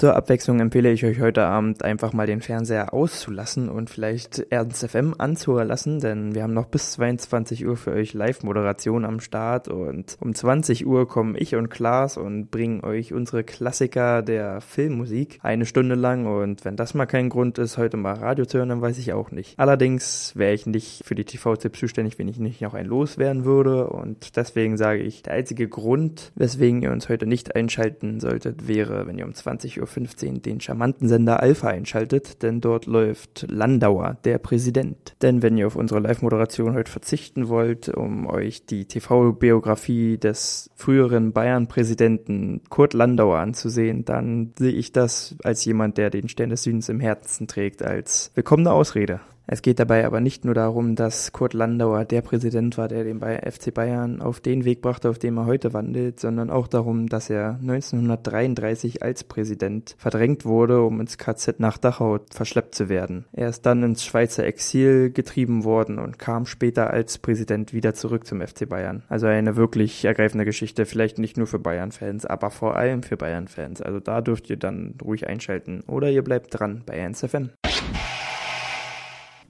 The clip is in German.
Zur Abwechslung empfehle ich euch heute Abend einfach mal den Fernseher auszulassen und vielleicht Ernst FM anzulassen, denn wir haben noch bis 22 Uhr für euch Live-Moderation am Start und um 20 Uhr kommen ich und Klaas und bringen euch unsere Klassiker der Filmmusik eine Stunde lang und wenn das mal kein Grund ist, heute mal Radio zu hören, dann weiß ich auch nicht. Allerdings wäre ich nicht für die TV-Tipps zuständig, wenn ich nicht noch ein loswerden würde und deswegen sage ich, der einzige Grund, weswegen ihr uns heute nicht einschalten solltet, wäre, wenn ihr um 20 Uhr 15 den charmanten Sender Alpha einschaltet, denn dort läuft Landauer, der Präsident. Denn wenn ihr auf unsere Live-Moderation heute verzichten wollt, um euch die TV-Biografie des früheren Bayern-Präsidenten Kurt Landauer anzusehen, dann sehe ich das als jemand, der den Stern des Südens im Herzen trägt, als willkommene Ausrede. Es geht dabei aber nicht nur darum, dass Kurt Landauer der Präsident war, der den FC Bayern auf den Weg brachte, auf dem er heute wandelt, sondern auch darum, dass er 1933 als Präsident verdrängt wurde, um ins KZ nach Dachau verschleppt zu werden. Er ist dann ins Schweizer Exil getrieben worden und kam später als Präsident wieder zurück zum FC Bayern. Also eine wirklich ergreifende Geschichte, vielleicht nicht nur für Bayern-Fans, aber vor allem für Bayern-Fans. Also da dürft ihr dann ruhig einschalten oder ihr bleibt dran bei 1FM.